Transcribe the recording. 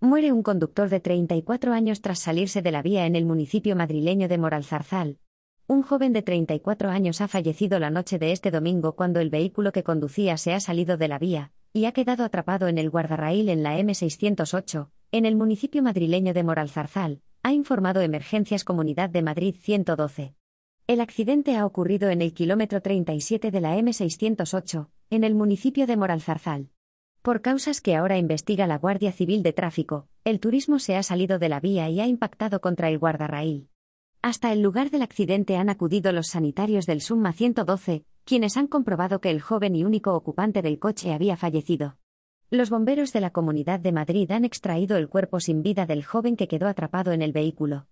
Muere un conductor de 34 años tras salirse de la vía en el municipio madrileño de Moralzarzal. Un joven de 34 años ha fallecido la noche de este domingo cuando el vehículo que conducía se ha salido de la vía y ha quedado atrapado en el guardarraíl en la M608, en el municipio madrileño de Moralzarzal, ha informado Emergencias Comunidad de Madrid 112. El accidente ha ocurrido en el kilómetro 37 de la M608, en el municipio de Moralzarzal. Por causas que ahora investiga la Guardia Civil de Tráfico, el turismo se ha salido de la vía y ha impactado contra el guardarraíl. Hasta el lugar del accidente han acudido los sanitarios del Summa 112, quienes han comprobado que el joven y único ocupante del coche había fallecido. Los bomberos de la Comunidad de Madrid han extraído el cuerpo sin vida del joven que quedó atrapado en el vehículo.